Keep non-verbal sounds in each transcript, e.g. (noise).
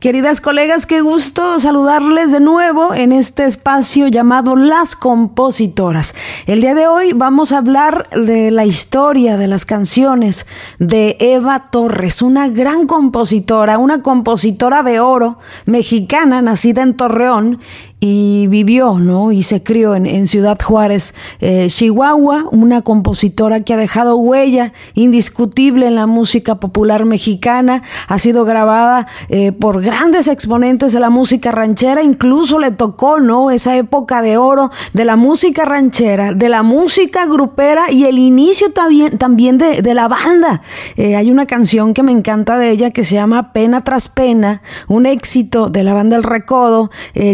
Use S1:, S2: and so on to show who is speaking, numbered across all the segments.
S1: Queridas colegas, qué gusto saludarles de nuevo en este espacio llamado Las Compositoras. El día de hoy vamos a hablar de la historia de las canciones de Eva Torres, una gran compositora, una compositora de oro mexicana nacida en Torreón y vivió, ¿no? Y se crió en, Ciudad Juárez, eh, Chihuahua, una compositora que ha dejado huella indiscutible en la música popular mexicana, ha sido grabada eh, por grandes exponentes de la música ranchera, incluso le tocó, ¿no? Esa época de oro de la música ranchera, de la música grupera y el inicio también, también de, de la banda. Eh, hay una canción que me encanta de ella que se llama Pena tras Pena, un éxito de la banda El Recodo.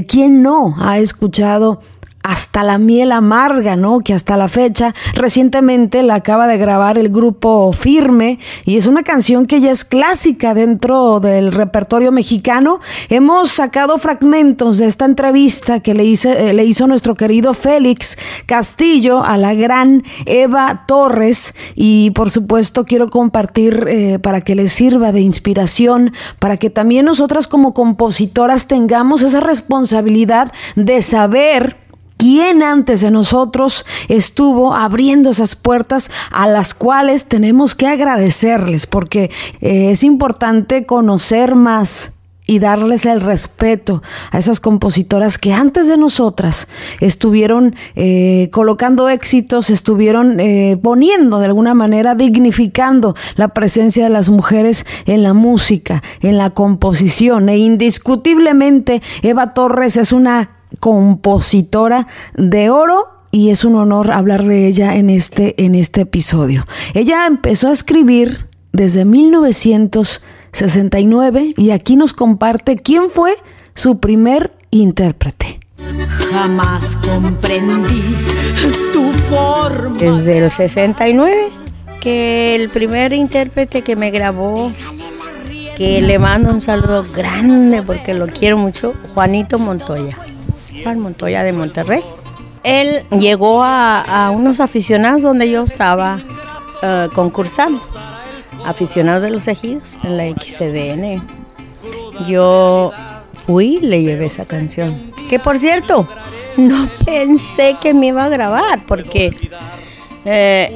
S1: ¿Quién no? Ha escuchado hasta la miel amarga, ¿no? Que hasta la fecha recientemente la acaba de grabar el grupo Firme y es una canción que ya es clásica dentro del repertorio mexicano. Hemos sacado fragmentos de esta entrevista que le, hice, eh, le hizo nuestro querido Félix Castillo a la gran Eva Torres y por supuesto quiero compartir eh, para que les sirva de inspiración, para que también nosotras como compositoras tengamos esa responsabilidad de saber ¿Quién antes de nosotros estuvo abriendo esas puertas a las cuales tenemos que agradecerles? Porque eh, es importante conocer más y darles el respeto a esas compositoras que antes de nosotras estuvieron eh, colocando éxitos, estuvieron eh, poniendo de alguna manera, dignificando la presencia de las mujeres en la música, en la composición. E indiscutiblemente Eva Torres es una compositora de oro y es un honor hablar de ella en este, en este episodio. Ella empezó a escribir desde 1969 y aquí nos comparte quién fue su primer intérprete.
S2: Jamás comprendí tu forma.
S3: Desde el 69 que el primer intérprete que me grabó que le mando un saludo grande porque lo quiero mucho, Juanito Montoya. Juan Montoya de Monterrey. Él llegó a, unos aficionados donde yo estaba eh, concursando, aficionados de los ejidos en la XCDN. Yo fui y le llevé esa canción. Que por cierto, no (laughs) pensé que me iba a grabar, porque eh,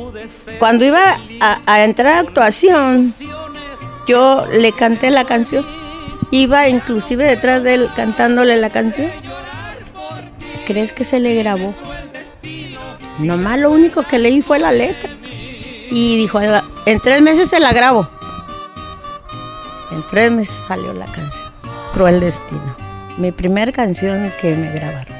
S3: cuando iba a, a, entrar a actuación, yo le canté la canción. Iba inclusive detrás de él cantándole la canción crees que se le grabó? Nomás lo único que leí fue la letra. Y dijo, en tres meses se la grabo. En tres meses salió la canción. Cruel Destino. Mi primera canción que me grabaron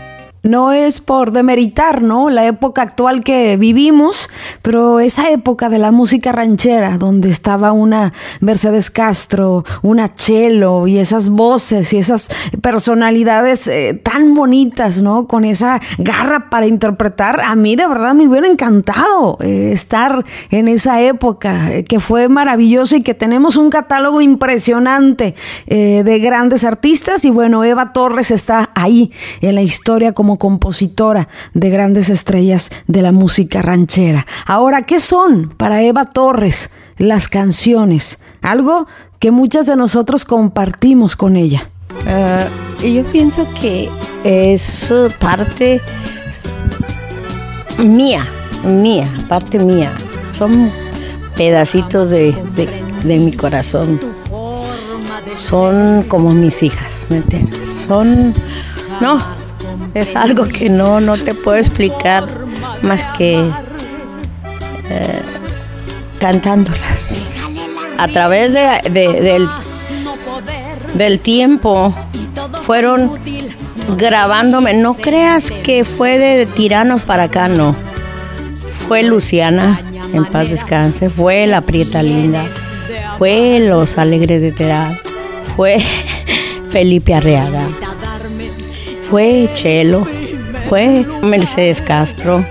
S1: no es por demeritar, ¿no? La época actual que vivimos, pero esa época de la música ranchera, donde estaba una Mercedes Castro, una Chelo y esas voces y esas personalidades eh, tan bonitas, ¿no? Con esa garra para interpretar, a mí de verdad me hubiera encantado eh, estar en esa época, eh, que fue maravilloso y que tenemos un catálogo impresionante de grandes artistas y bueno, Eva Torres está ahí en la historia como compositora de grandes estrellas de la música ranchera. Ahora, ¿qué son para Eva Torres las canciones? Algo que muchas de nosotros compartimos con ella.
S3: Uh, yo pienso que es parte mía, mía, parte mía. Son pedacitos de, de mi corazón. Son como mis hijas, ¿me entiendes? Son, no, es algo que no, no te puedo explicar más que eh, cantándolas. A través del, del tiempo fueron grabándome. No creas que fue de tiranos para acá, no. Fue Luciana, en paz descanse, fue La Prieta Linda, fue Los Alegres de Terá, fue (laughs) Felipe Arreaga fue Chelo, fue Mercedes Castro.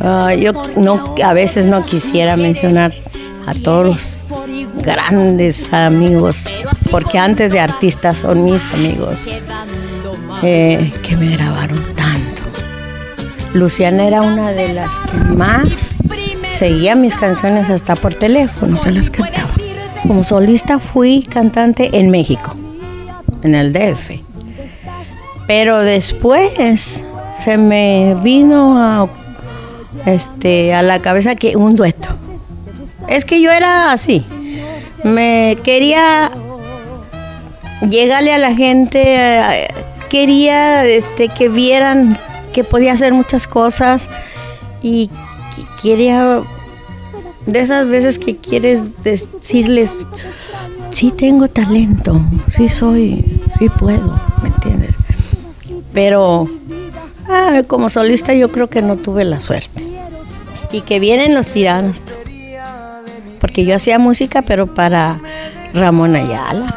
S3: Ah, yo no, a veces no quisiera mencionar a todos grandes amigos, porque antes de artistas son mis amigos. eh, que me grabaron tanto. Luciana era una de las que más seguía mis canciones hasta por teléfono, se las cantaba. Como solista fui cantante en México, en el DF. Pero después se me vino a, este, a la cabeza que un dueto. Es que yo era así. Me quería llegarle a la gente, eh, quería este, que vieran que podía hacer muchas cosas y quería de esas veces que quieres decirles, sí tengo talento, sí soy, sí puedo, ¿me entiendes? Pero ah, como solista yo creo que no tuve la suerte. Y que vienen los tiranos, porque yo hacía música, pero para Ramón Ayala.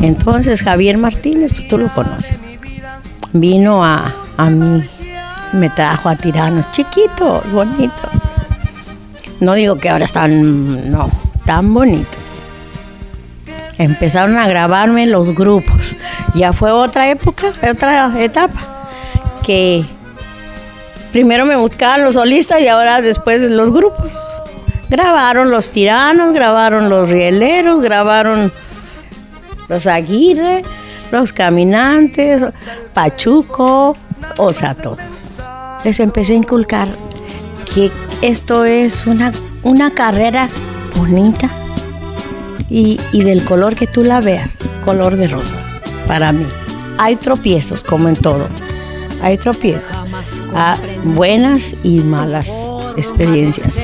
S3: Entonces Javier Martínez, pues tú lo conoces, vino a, a mí, me trajo a tiranos chiquitos, bonitos. No digo que ahora están, no, tan bonitos. Empezaron a grabarme los grupos. Ya fue otra época, otra etapa, que primero me buscaban los solistas y ahora después los grupos. Grabaron los tiranos, grabaron los rieleros, grabaron los Aguirre, los caminantes, Pachuco, o sea, todos. Les empecé a inculcar que esto es una, una carrera bonita y, y del color que tú la veas, color de rosa, para mí. Hay tropiezos, como en todo. Hay tropiezos. Ah, buenas y malas experiencias.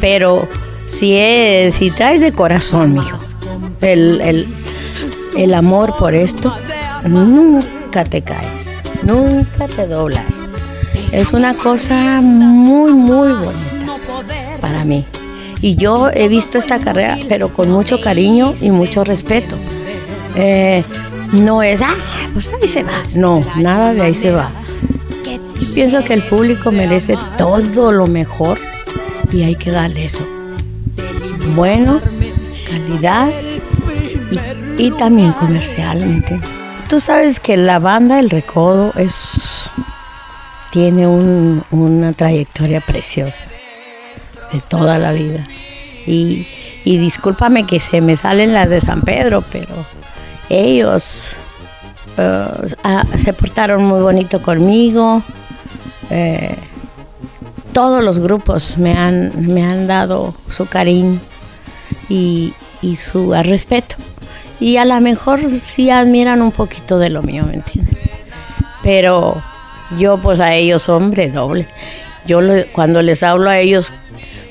S3: Pero si, es, si traes de corazón, mijo, el, el, el amor por esto, nunca te caes, nunca te doblas. Es una cosa muy, muy bonita para mí. Y yo he visto esta carrera, pero con mucho cariño y mucho respeto. Eh, no es, ah, pues ahí se va. No, nada de ahí se va. Y pienso que el público merece todo lo mejor y hay que darle eso. Bueno, calidad y, también comercialmente. Tú sabes que la banda El Recodo es, tiene un, una trayectoria preciosa de toda la vida. Y, y discúlpame que se me salen las de San Pedro, pero ellos uh, se portaron muy bonito conmigo. Eh, todos los grupos me han, me han dado su cariño y, y su respeto. Y a lo mejor sí admiran un poquito de lo mío, ¿me entiendes? Pero yo pues a ellos, hombre, doble. Yo cuando les hablo a ellos,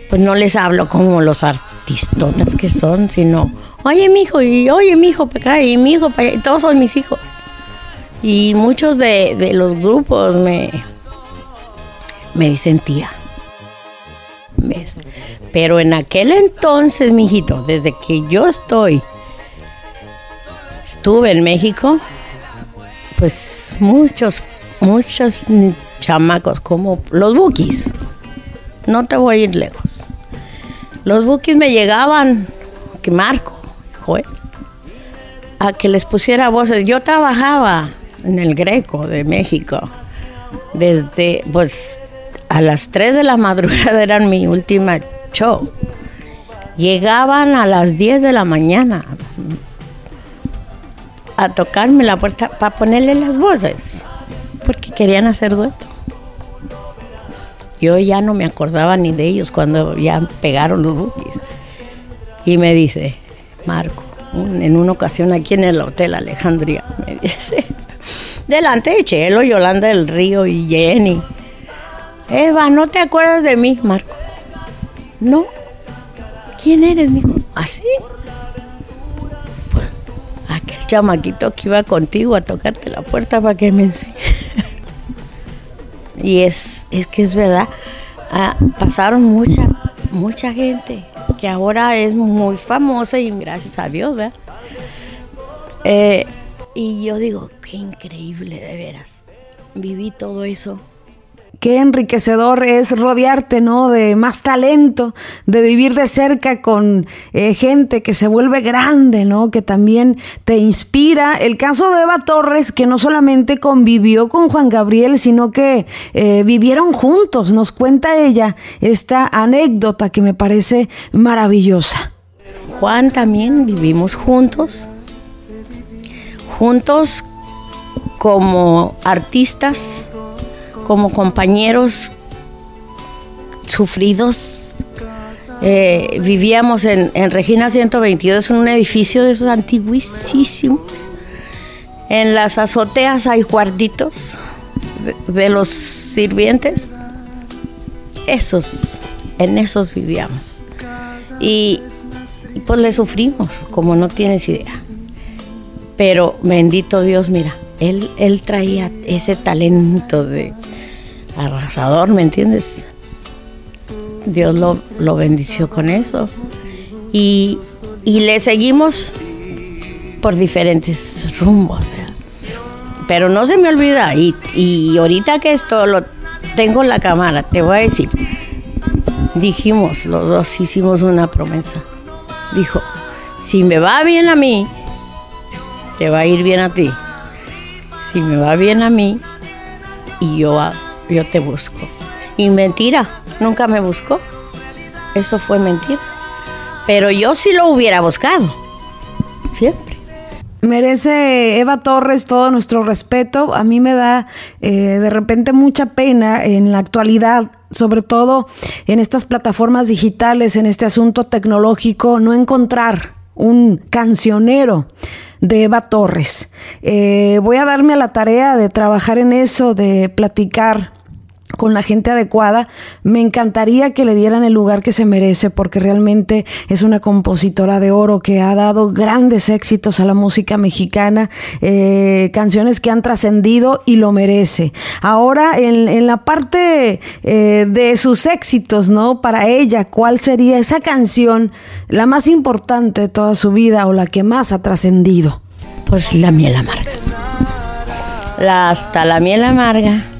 S3: pues no les hablo como los artistotas que son, sino, oye, mi hijo, y oye, mi hijo, acá, y mi hijo, y todos son mis hijos. Y muchos de, los grupos me, me dicen. ¿Ves? Pero en aquel entonces, mijito, desde que yo estoy, estuve en México, pues muchos, muchos chamacos como los bookies. No te voy a ir lejos. Los bookies me llegaban, que Marco, Joel, a que les pusiera voces. Yo trabajaba en el Greco de México desde, pues, a las 3 de la (laughs) madrugada eran mi última show. Llegaban a las 10 de la mañana a tocarme la puerta para ponerle las voces, porque querían hacer dueto. Yo ya no me acordaba ni de ellos cuando ya pegaron los bookies. Y me dice, Marco, en una ocasión aquí en el Hotel Alejandría, (laughs) me dice, delante de Chelo, Yolanda del Río y Jenny. Eva, ¿no te acuerdas de mí, Marco? No. ¿Quién eres, mijo? ¿Así? Pues, aquel chamaquito que iba contigo a tocarte la puerta para que me enseñe. Y es, es que es verdad. Ah, pasaron mucha, mucha gente que ahora es muy famosa y gracias a Dios, ¿verdad? Eh, y yo digo, qué increíble, de veras. Viví todo eso
S1: qué enriquecedor es rodearte, ¿no? De más talento, de vivir de cerca con eh, gente que se vuelve grande, ¿no? Que también te inspira. El caso de Eva Torres, que no solamente convivió con Juan Gabriel, sino que eh, vivieron juntos. Nos cuenta ella esta anécdota que me parece maravillosa.
S3: Juan también vivimos juntos, juntos como artistas, como compañeros sufridos. Eh, vivíamos en, Regina 122, en un edificio de esos antiguísimos. En las azoteas hay cuartitos de, los sirvientes. Esos, en esos vivíamos. Y, pues le sufrimos, como no tienes idea. Pero bendito Dios, mira, él, traía ese talento de arrasador, ¿me entiendes? Dios lo, lo bendició con eso. Y, le seguimos por diferentes rumbos. Pero no se me olvida, y, y ahorita que esto lo tengo en la cámara, te voy a decir, dijimos, los dos hicimos una promesa. Dijo, si me va bien a mí, te va a ir bien a ti si me va bien a mí y yo, yo te busco. Y mentira, nunca me buscó. Eso fue mentira. Pero yo sí lo hubiera buscado. Siempre.
S1: Merece Eva Torres todo nuestro respeto. A mí me da eh, de repente mucha pena en la actualidad, sobre todo en estas plataformas digitales, en este asunto tecnológico, no encontrar un cancionero de Eva Torres. Eh, voy a darme a la tarea de trabajar en eso, de platicar con la gente adecuada, me encantaría que le dieran el lugar que se merece porque realmente es una compositora de oro que ha dado grandes éxitos a la música mexicana, eh, canciones que han trascendido y lo merece. Ahora, en, la parte eh, de sus éxitos, ¿no? Para ella, ¿cuál sería esa canción la más importante de toda su vida o la que más ha trascendido?
S3: Pues la miel amarga. La, hasta la miel amarga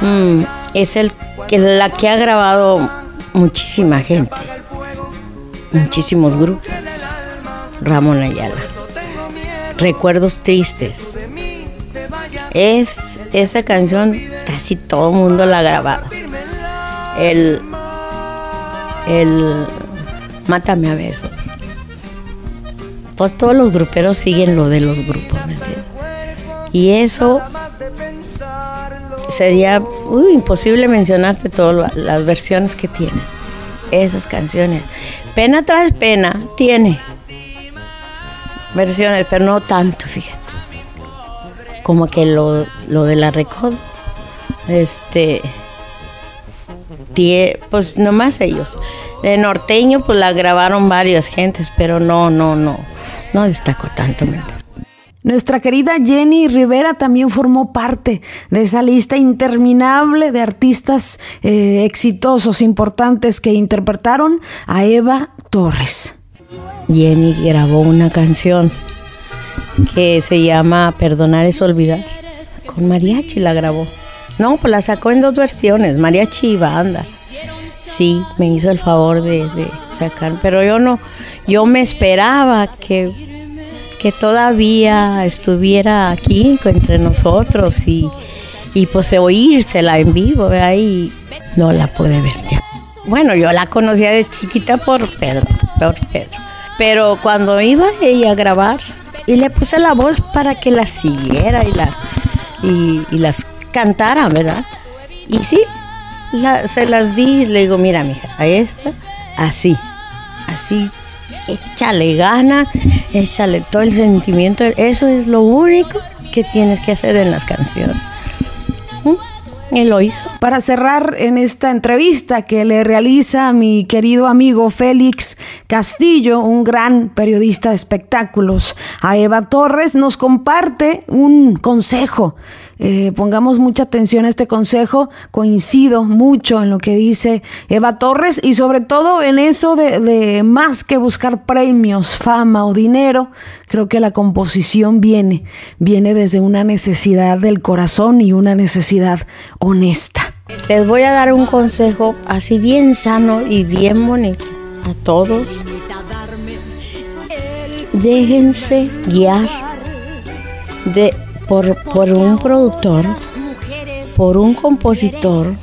S3: Mm, es el que la que ha grabado muchísima gente, muchísimos grupos. Ramón Ayala. Recuerdos tristes. Es esa canción casi todo el mundo la ha grabado. El el Mátame a besos. Pues todos los gruperos siguen lo de los grupos, ¿me entiendes? Y eso sería imposible mencionarte todas las versiones que tiene esas canciones. Pena tras pena tiene versiones, pero no tanto, fíjate. Como que lo, de la Recod, este, pues nomás ellos. De norteño, pues la grabaron varias gentes, pero no, no, no, no destacó tanto.
S1: Nuestra querida Jenny Rivera también formó parte de esa lista interminable de artistas eh, exitosos, importantes que interpretaron a Eva Torres.
S3: Jenny grabó una canción que se llama Perdonar es olvidar. Con mariachi la grabó. No, pues la sacó en dos versiones, mariachi y banda. Sí, me hizo el favor de, de sacar, pero yo no, yo me esperaba que que todavía estuviera aquí entre nosotros y, y pues oírsela en vivo, ahí no la pude ver ya. Bueno, yo la conocía de chiquita por Pedro, por Pedro. Pero cuando iba ella a grabar, y le puse la voz para que la siguiera y, la, y, las cantara, ¿verdad? Y sí, se las di le digo, mira, mija, a esta, así, así échale gana, échale todo el sentimiento. Eso es lo único que tienes que hacer en las canciones. ¿Mm? Él lo hizo.
S1: Para cerrar en esta entrevista que le realiza mi querido amigo Félix Castillo, un gran periodista de espectáculos, a Eva Torres, nos comparte un consejo eh, pongamos mucha atención a este consejo. Coincido mucho en lo que dice Eva Torres y sobre todo en eso de, de, más que buscar premios, fama o dinero. Creo que la composición viene, viene desde una necesidad del corazón y una necesidad honesta.
S3: Les voy a dar un consejo así bien sano y bien bonito a todos. Déjense guiar de por, por un productor, por un compositor.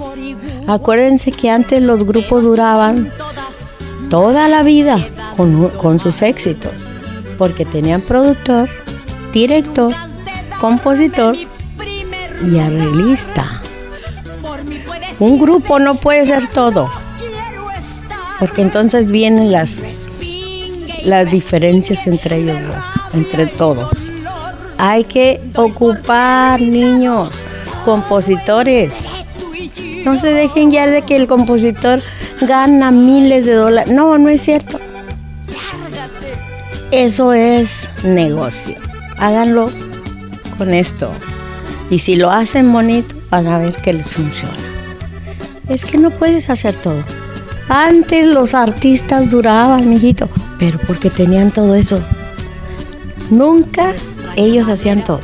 S3: Acuérdense que antes los grupos duraban toda la vida con, con sus éxitos, porque tenían productor, director, compositor y arreglista. Un grupo no puede ser todo, porque entonces vienen las, las diferencias entre ellos entre todos. Hay que ocupar niños, compositores. No se dejen guiar de que el compositor gana miles de dólares. No, no es cierto. Eso es negocio. Háganlo con esto. Y si lo hacen bonito, van a ver que les funciona. Es que no puedes hacer todo. Antes los artistas duraban, mijito, pero porque tenían todo eso. Nunca ellos hacían todo.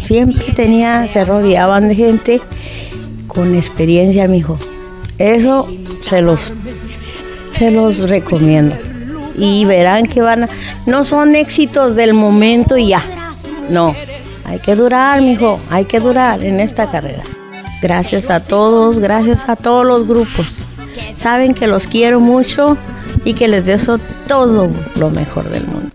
S3: Siempre tenía, se rodeaban de gente con experiencia, mijo. Eso se los, se los recomiendo. Y verán que van a, no son éxitos del momento y ya. No, hay que durar, mijo, hay que durar en esta carrera. Gracias a todos, gracias a todos los grupos. Saben que los quiero mucho y que les deseo todo lo mejor del mundo.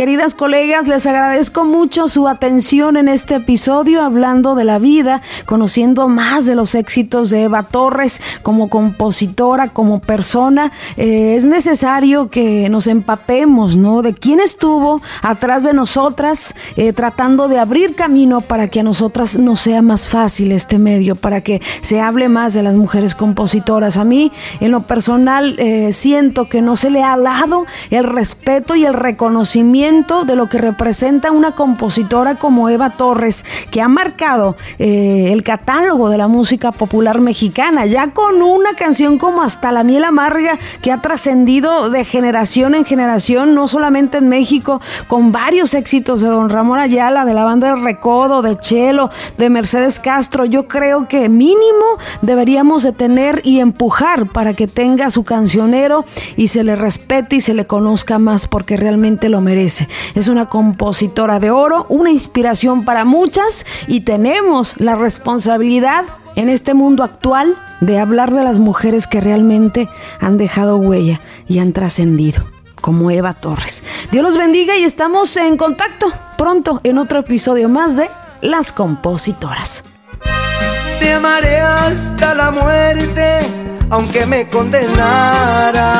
S1: Queridas colegas, les agradezco mucho su atención en este episodio hablando de la vida, conociendo más de los éxitos de Eva Torres como compositora, como persona. Eh, es necesario que nos empapemos, ¿no? De quién estuvo atrás de nosotras, eh, tratando de abrir camino para que a nosotras nos sea más fácil este medio, para que se hable más de las mujeres compositoras. A mí, en lo personal, eh, siento que no se le ha dado el respeto y el reconocimiento de lo que representa una compositora como Eva Torres, que ha marcado eh, el catálogo de la música popular mexicana, ya con una canción como Hasta la miel amarga, que ha trascendido de generación en generación, no solamente en México, con varios éxitos de Don Ramón Ayala, de la banda de Recodo, de Chelo, de Mercedes Castro. Yo creo que mínimo deberíamos de tener y empujar para que tenga su cancionero y se le respete y se le conozca más porque realmente lo merece. Es una compositora de oro, una inspiración para muchas y tenemos la responsabilidad en este mundo actual de hablar de las mujeres que realmente han dejado huella y han trascendido como Eva Torres. Dios los bendiga y estamos en contacto pronto en otro episodio más de Las Compositoras.
S4: Te amaré hasta la muerte, aunque me condenara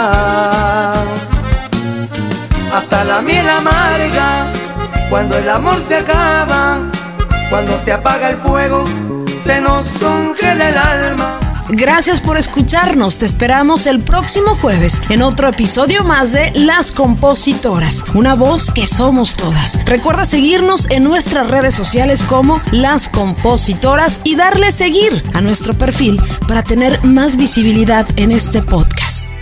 S4: hasta la miel amarga. Cuando el amor se acaba, cuando se apaga el fuego, se nos congela el alma.
S5: Gracias por escucharnos. Te esperamos el próximo jueves en otro episodio más de Las Compositoras, una voz que somos todas. Recuerda seguirnos en nuestras redes sociales como Las Compositoras y darle seguir a nuestro perfil para tener más visibilidad en este podcast.